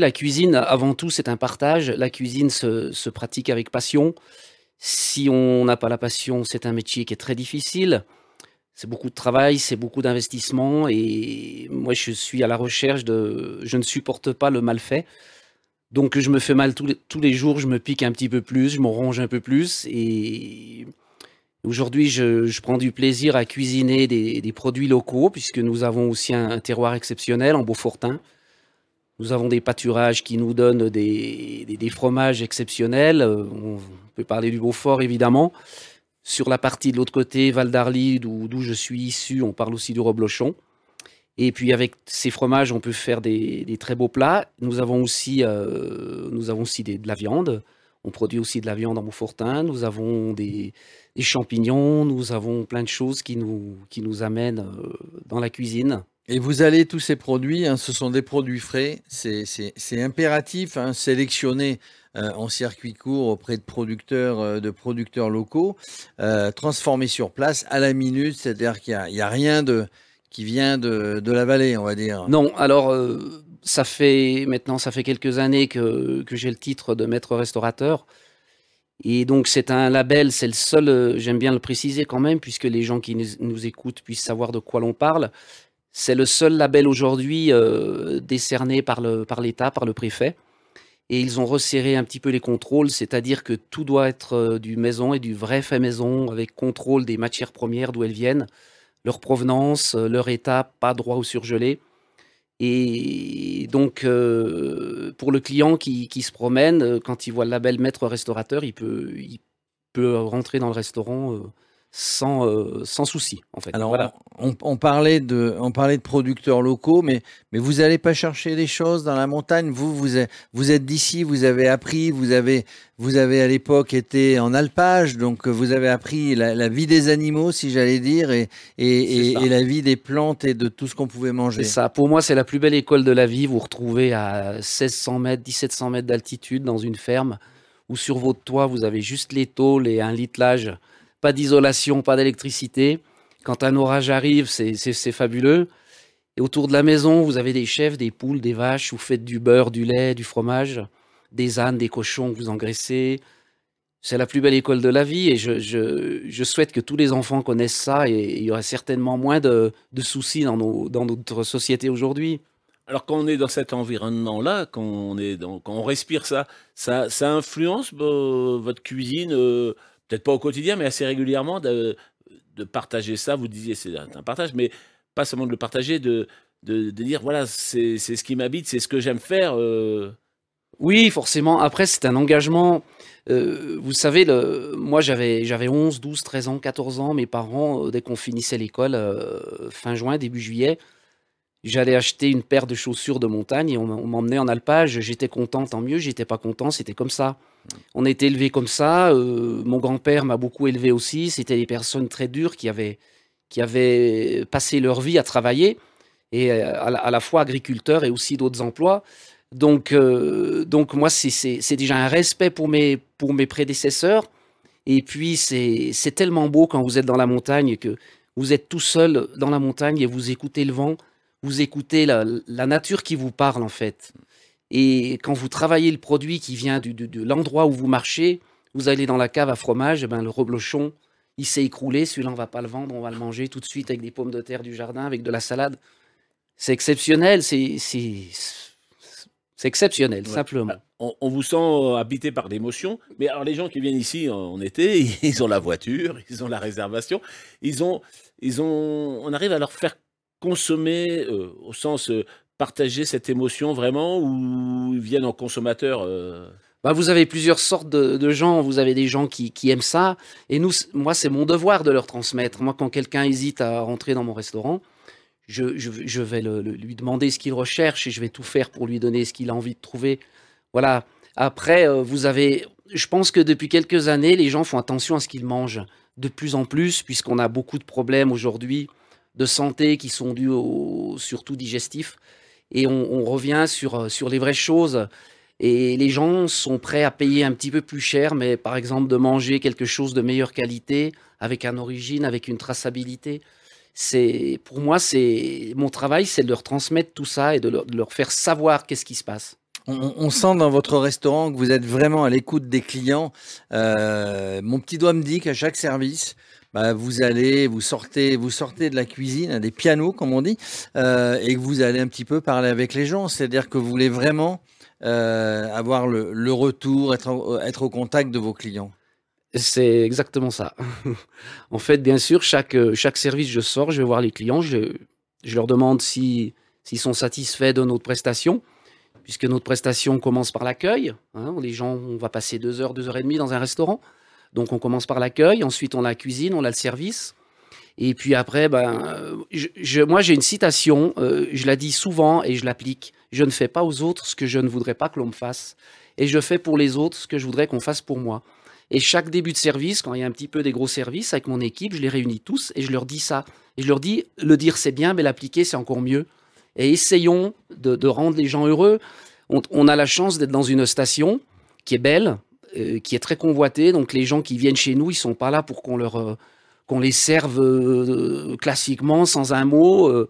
La cuisine, avant tout, c'est un partage. La cuisine se, pratique avec passion. Si on n'a pas la passion, c'est un métier qui est très difficile. C'est beaucoup de travail, c'est beaucoup d'investissement et moi je suis à la recherche de... Je ne supporte pas le mal fait. Donc je me fais mal tous les, jours, je me pique un petit peu plus, je me ronge un peu plus et aujourd'hui je, prends du plaisir à cuisiner des, des produits locaux puisque nous avons aussi un, un terroir exceptionnel en Beaufortin. Nous avons des pâturages qui nous donnent des, fromages exceptionnels. Euh, On peut parler du Beaufort évidemment. Sur la partie de l'autre côté, Val d'Arly, d'où je suis issu, on parle aussi du reblochon. Et puis avec ces fromages, on peut faire des, très beaux plats. Nous avons aussi, euh, nous avons aussi de la viande. On produit aussi de la viande en Beaufortin. Nous avons des, des champignons. Nous avons plein de choses qui nous, qui nous amènent euh, dans la cuisine. Et vous allez tous ces produits, hein, ce sont des produits frais, c'est impératif, hein, sélectionner euh, en circuit court auprès de producteurs, euh, de producteurs locaux, euh, sur place à la minute, c'est-à-dire qu'il n'y a, a rien de, qui vient de, de la vallée, on va dire. Non, alors euh, ça fait maintenant ça fait quelques années que, que j'ai le titre de maître restaurateur. Et donc c'est un label, c'est le seul, j'aime bien le préciser quand même, puisque les gens qui nous écoutent puissent savoir de quoi l'on parle. C'est le seul label aujourd'hui euh, décerné par le par l'État, par le préfet. Et ils ont resserré un petit peu les contrôles, c'est-à-dire que tout doit être euh, du maison et du vrai fait maison, avec contrôle des matières premières, d'où elles viennent, leur provenance, euh, leur état, pas droit au surgelé. Et donc, pour le client qui, qui se promène, quand il voit le label maître restaurateur, il peut, il peut rentrer dans le restaurant sans, euh, sans souci, en fait. Alors, voilà. on, on parlait de, on parlait de producteurs locaux, mais, mais vous n'allez pas chercher des choses dans la montagne. Vous, vous êtes, vous êtes d'ici, vous avez appris, vous avez, vous avez à l'époque été en alpage, donc vous avez appris la, la vie des animaux, si j'allais dire, et, et, et, la vie des plantes et de tout ce qu'on pouvait manger. C'est ça. Pour moi, c'est la plus belle école de la vie. Vous vous retrouvez à 1600 mètres, 1700 mètres d'altitude dans une ferme où sur votre toit, vous avez juste les tôles et un littelage. Pas d'isolation, pas d'électricité. Quand un orage arrive, c'est fabuleux. Et autour de la maison, vous avez des chèvres, des poules, des vaches. Vous faites du beurre, du lait, du fromage, des ânes, des cochons que vous engraissez. C'est la plus belle école de la vie et je, souhaite que tous les enfants connaissent ça et il y aura certainement moins de, soucis dans, notre société aujourd'hui. Alors quand on est dans cet environnement-là, quand on on respire ça, ça, influence votre cuisine, euh, peut-être pas au quotidien, mais assez régulièrement de, de partager ça. Vous disiez c'est un partage, mais pas seulement de le partager, de, de, dire voilà c'est ce qui m'habite, c'est ce que j'aime faire. euh. Oui, forcément. Après, c'est un engagement. Euh, vous savez, le, moi, j'avais, j'avais 11, 12, 13 ans, 14 ans. Mes parents, euh, dès qu'on finissait l'école, fin juin, début juillet, j'allais acheter une paire de chaussures de montagne et on, m'emmenait en alpage. J'étais content, tant mieux. J'étais pas content, c'était comme ça. On était élevés comme ça. euh, mon grand-père m'a beaucoup élevé aussi. C'était des personnes très dures qui avaient, qui avaient passé leur vie à travailler et euh, à la, fois agriculteurs et aussi d'autres emplois. Donc, euh, donc moi, c'est- déjà un respect pour mes, pour mes prédécesseurs. Et puis, c'est c'est tellement beau quand vous êtes dans la montagne que vous êtes tout seul dans la montagne et vous écoutez le vent, vous écoutez la, la nature qui vous parle, en fait. Et quand vous travaillez le produit qui vient du, de l'endroit où vous marchez, vous allez dans la cave à fromage, eh ben, le reblochon, il s'est écroulé, celui-là, on va pas le vendre, on va le manger tout de suite avec des pommes de terre du jardin, avec de la salade. C'est exceptionnel, c'est exceptionnel, Ouais. simplement. On, on vous sent euh, habité par l'émotion, mais alors les gens qui viennent ici en, en été, ils ont la voiture, ils ont la réservation, ils ont, ils ont, on arrive à leur faire consommer euh, au sens euh, partager cette émotion vraiment, ou ils viennent en consommateur. euh, Bah, vous avez plusieurs sortes de, gens. Vous avez des gens qui, qui aiment ça. Et nous, moi, c'est mon devoir de leur transmettre. Moi, quand quelqu'un hésite à rentrer dans mon restaurant, je, vais lui demander ce qu'il recherche et je vais tout faire pour lui donner ce qu'il a envie de trouver. Voilà. Après, vous avez. Je pense que depuis quelques années, les gens font attention à ce qu'ils mangent de plus en plus, puisqu'on a beaucoup de problèmes aujourd'hui de santé qui sont dus au, surtout digestifs. Et on, revient sur, euh, sur les vraies choses. Et les gens sont prêts à payer un petit peu plus cher, mais par exemple de manger quelque chose de meilleure qualité, avec une origine, avec une traçabilité. C'est pour moi, c'est mon travail, c'est de leur transmettre tout ça et de leur, faire savoir qu'est-ce qui se passe. On, on sent dans votre restaurant que vous êtes vraiment à l'écoute des clients. Euh, mon petit doigt me dit qu'à chaque service, bah, vous allez, vous sortez, vous sortez de la cuisine, des pianos comme on dit, euh, et que vous allez un petit peu parler avec les gens. C'est-à-dire que vous voulez vraiment euh, avoir le, retour, être, au- contact de vos clients. C'est exactement ça. en fait, bien sûr, chaque, euh, chaque service, je sors, je vais voir les clients, je, leur demande si- s'ils sont satisfaits de notre prestation, puisque notre prestation commence par l'accueil. hein. les gens, on va passer deux heures, deux heures et demie dans un restaurant. Donc, on commence par l'accueil, ensuite, on a la cuisine, on a le service. Et puis après, ben, euh, moi, j'ai une citation, euh, je la dis souvent et je l'applique. Je ne fais pas aux autres ce que je ne voudrais pas que l'on me fasse. Et je fais pour les autres ce que je voudrais qu'on fasse pour moi. Et chaque début de service, quand il y a un petit peu des gros services avec mon équipe, je les réunis tous et je leur dis ça. Et je leur dis, le dire c'est bien, mais l'appliquer c'est encore mieux. Et essayons de, rendre les gens heureux. On, a la chance d'être dans une station qui est belle, qui est très convoitée. Donc les gens qui viennent chez nous, ils sont pas là pour qu'on leur euh, qu'on les serve euh, classiquement sans un mot. euh.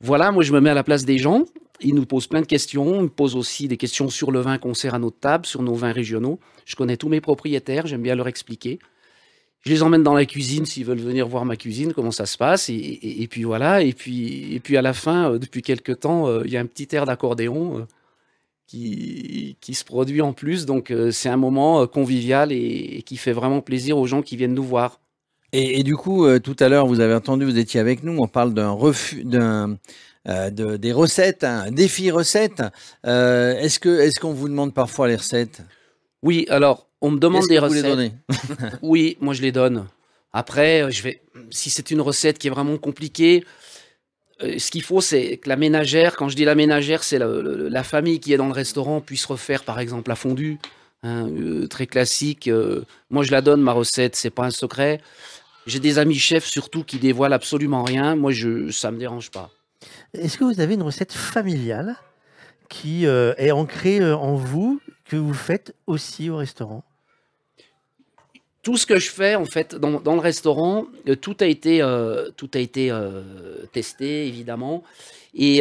voilà, moi je me mets à la place des gens. Ils nous posent plein de questions. Ils me posent aussi des questions sur le vin qu'on sert à notre table, sur nos vins régionaux. Je connais tous mes propriétaires, j'aime bien leur expliquer. Je les emmène dans la cuisine s'ils veulent venir voir ma cuisine, comment ça se passe. Et, puis voilà. Et puis, et puis à la fin, euh, depuis quelques temps, euh, il y a un petit air d'accordéon euh, qui, qui se produit en plus. Donc euh, c'est un moment euh, convivial et, et qui fait vraiment plaisir aux gens qui viennent nous voir. Et, et du coup, euh, tout à l'heure, vous avez entendu, vous étiez avec nous, on parle d'un refus, d'un, euh, de- des recettes, un défi recette. Euh, est-ce que, est-ce qu'on vous demande parfois les recettes? Oui, alors on me demande Est-ce des que vous les recettes. donnez? Oui, moi je les donne. Après, je vais, si c'est une recette qui est vraiment compliquée, ce qu'il faut, c'est que la ménagère, quand je dis la ménagère, c'est la, le- la famille qui est dans le restaurant puisse refaire, par exemple, la fondue, hein, euh, très classique. euh, moi, je la donne, ma recette, c'est pas un secret. J'ai des amis chefs surtout qui dévoilent absolument rien. Moi, je, ça me dérange pas. Est-ce que vous avez une recette familiale qui euh, est ancrée euh, en vous, que vous faites aussi au restaurant? Tout ce que je fais en fait dans, le restaurant, euh, tout a été, euh, tout a été euh, testé évidemment et,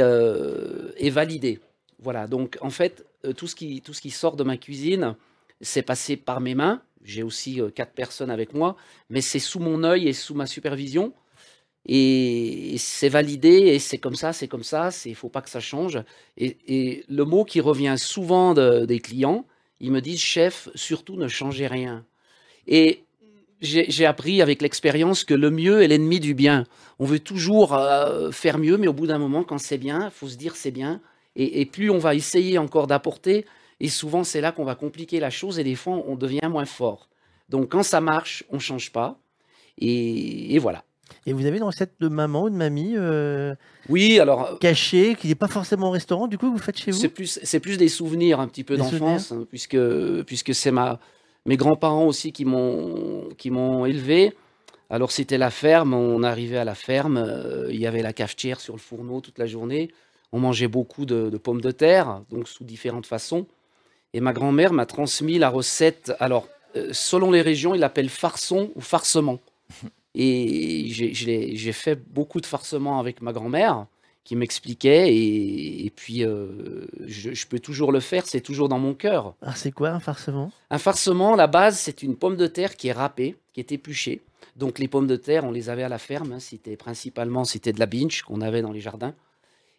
validé. Voilà, donc en fait tout ce qui tout ce qui sort de ma cuisine, c'est passé par mes mains. J'ai aussi quatre personnes avec moi, mais c'est sous mon œil et sous ma supervision. Et, c'est validé et c'est comme ça, c'est comme ça. Il faut pas que ça change. Et, le mot qui revient souvent de- des clients, ils me disent chef, surtout ne changez rien. Et j'ai appris avec l'expérience que le mieux est l'ennemi du bien. On veut toujours euh, faire mieux, mais au bout d'un moment, quand c'est bien, il faut se dire c'est bien. Et, et plus on va essayer encore d'apporter, et souvent c'est là qu'on va compliquer la chose et des fois on devient moins fort. Donc quand ça marche, on change pas. Et, et voilà. Et vous avez une recette de maman ou de mamie euh, Oui, alors cachée, qui n'est pas forcément au restaurant, du coup, vous faites chez vous? C'est plus, c'est plus des souvenirs un petit peu d'enfance, hein, puisque, puisque c'est ma, mes grands-parents aussi qui m'ont, qui m'ont élevé. Alors c'était la ferme, on arrivait à la ferme, euh, il y avait la cafetière sur le fourneau toute la journée. On mangeait beaucoup de, de pommes de terre, donc sous différentes façons. Et ma grand-mère m'a transmis la recette. Alors, euh, selon les régions, ils l'appellent farçon ou farcement. Et j'ai- fait beaucoup de farcements avec ma grand-mère qui m'expliquait. Et, et puis, euh, je, je peux toujours le faire, c'est toujours dans mon cœur. Alors, c'est quoi un farcement? Un farcement, la base, c'est une pomme de terre qui est râpée, qui est épluchée. Donc les pommes de terre, on les avait à la ferme. hein, c'était principalement c'était de la binge qu'on avait dans les jardins.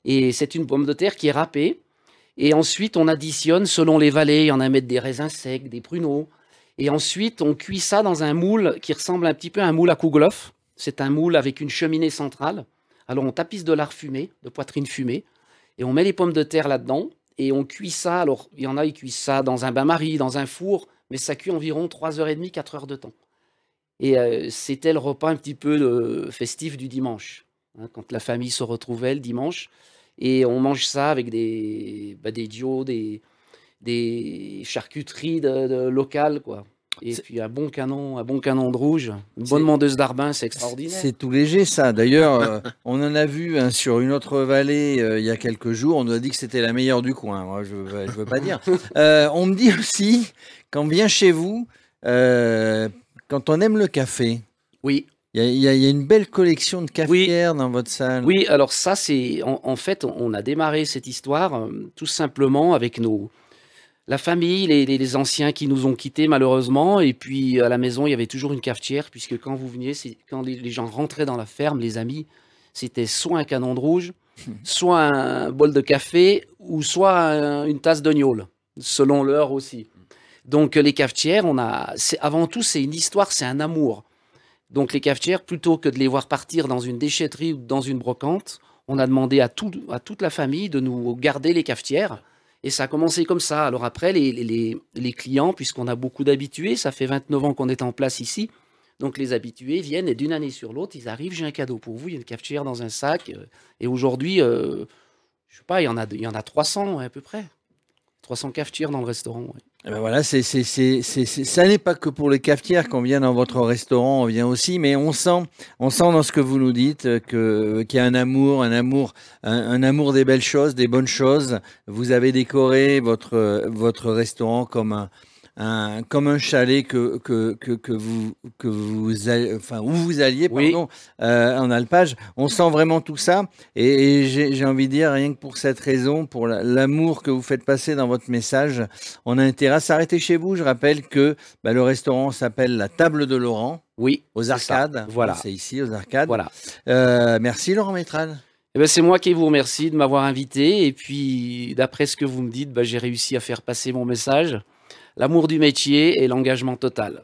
Et c'est une pomme de terre qui est râpée. Et ensuite, on additionne selon les vallées. Il y en a à mettre des raisins secs, des pruneaux. Et ensuite, on cuit ça dans un moule qui ressemble un petit peu à un moule à kouglof. C'est un moule avec une cheminée centrale. Alors on tapisse de lard fumé, de poitrine fumée, et on met les pommes de terre là-dedans, et on cuit ça. Alors il y en a, ils cuisent ça dans un bain-marie, dans un four, mais ça cuit environ 3h30, 4 heures de temps. Et euh, c'était le repas un petit peu euh, festif du dimanche, hein, quand la famille se retrouvait le dimanche. Et on mange ça avec des, bah, des dios, des, charcuteries locales, quoi. Et puis un bon canon, un bon canon de rouge, une bonne mondeuse d'arbin, c'est extraordinaire. C'est tout léger ça. D'ailleurs, euh, on en a vu hein, sur une autre vallée euh, il y a quelques jours. On nous a dit que c'était la meilleure du coin. Moi, je ne veux pas dire. Euh, on me dit aussi, quand vient chez vous, quand on aime le café, Oui, il y, a- y y une belle collection de cafetières dans votre salle. Oui, alors ça, c'est en, en fait, on a démarré cette histoire tout simplement avec nos, la famille, les, les- les anciens qui nous ont quittés malheureusement. Et puis à la maison, il y avait toujours une cafetière, puisque quand vous veniez, c'est- quand les, les gens rentraient dans la ferme, les amis, c'était soit un canon de rouge, soit un bol de café, ou soit un- une tasse de gnôle, selon l'heure aussi. Donc les cafetières, on a, avant tout, c'est une histoire, c'est un amour. Donc les cafetières, plutôt que de les voir partir dans une déchetterie ou dans une brocante, on a demandé à, tout- à toute la famille de nous garder les cafetières. Et ça a commencé comme ça. Alors après, les, clients, puisqu'on a beaucoup d'habitués, ça fait 29 ans qu'on est en place ici, donc les habitués viennent et d'une année sur l'autre, ils arrivent, j'ai un cadeau pour vous, il y a une cafetière dans un sac. euh, Et aujourd'hui, euh, je sais pas, il y en a, il y en a 300 à peu près. 300 cafetières dans le restaurant. Eh ben voilà, c'est, c'est, c'est, ça n'est pas que pour les cafetières qu'on vient dans votre restaurant, on vient aussi, mais on sent, on sent dans ce que vous nous dites euh, que qu'il y a un amour, un amour, un, un amour des belles choses, des bonnes choses. Vous avez décoré votre euh, votre restaurant comme un, un comme un chalet que que que, que vous que vous enfin où vous alliez Oui. pardon euh, en alpage. On sent vraiment tout ça et, et j'ai, envie de dire rien que pour cette raison, pour la- l'amour que vous faites passer dans votre message, on a intérêt à s'arrêter chez vous. Je rappelle que bah, le restaurant s'appelle la Table de Laurent, Oui, aux ça. Arcades. Voilà. C'est ici, aux Arcades. Voilà. Euh, merci Laurent Métral. Eh ben, c'est moi qui vous remercie de m'avoir invité. Et puis, d'après ce que vous me dites, ben, j'ai réussi à faire passer mon message. L'amour du métier et l'engagement total.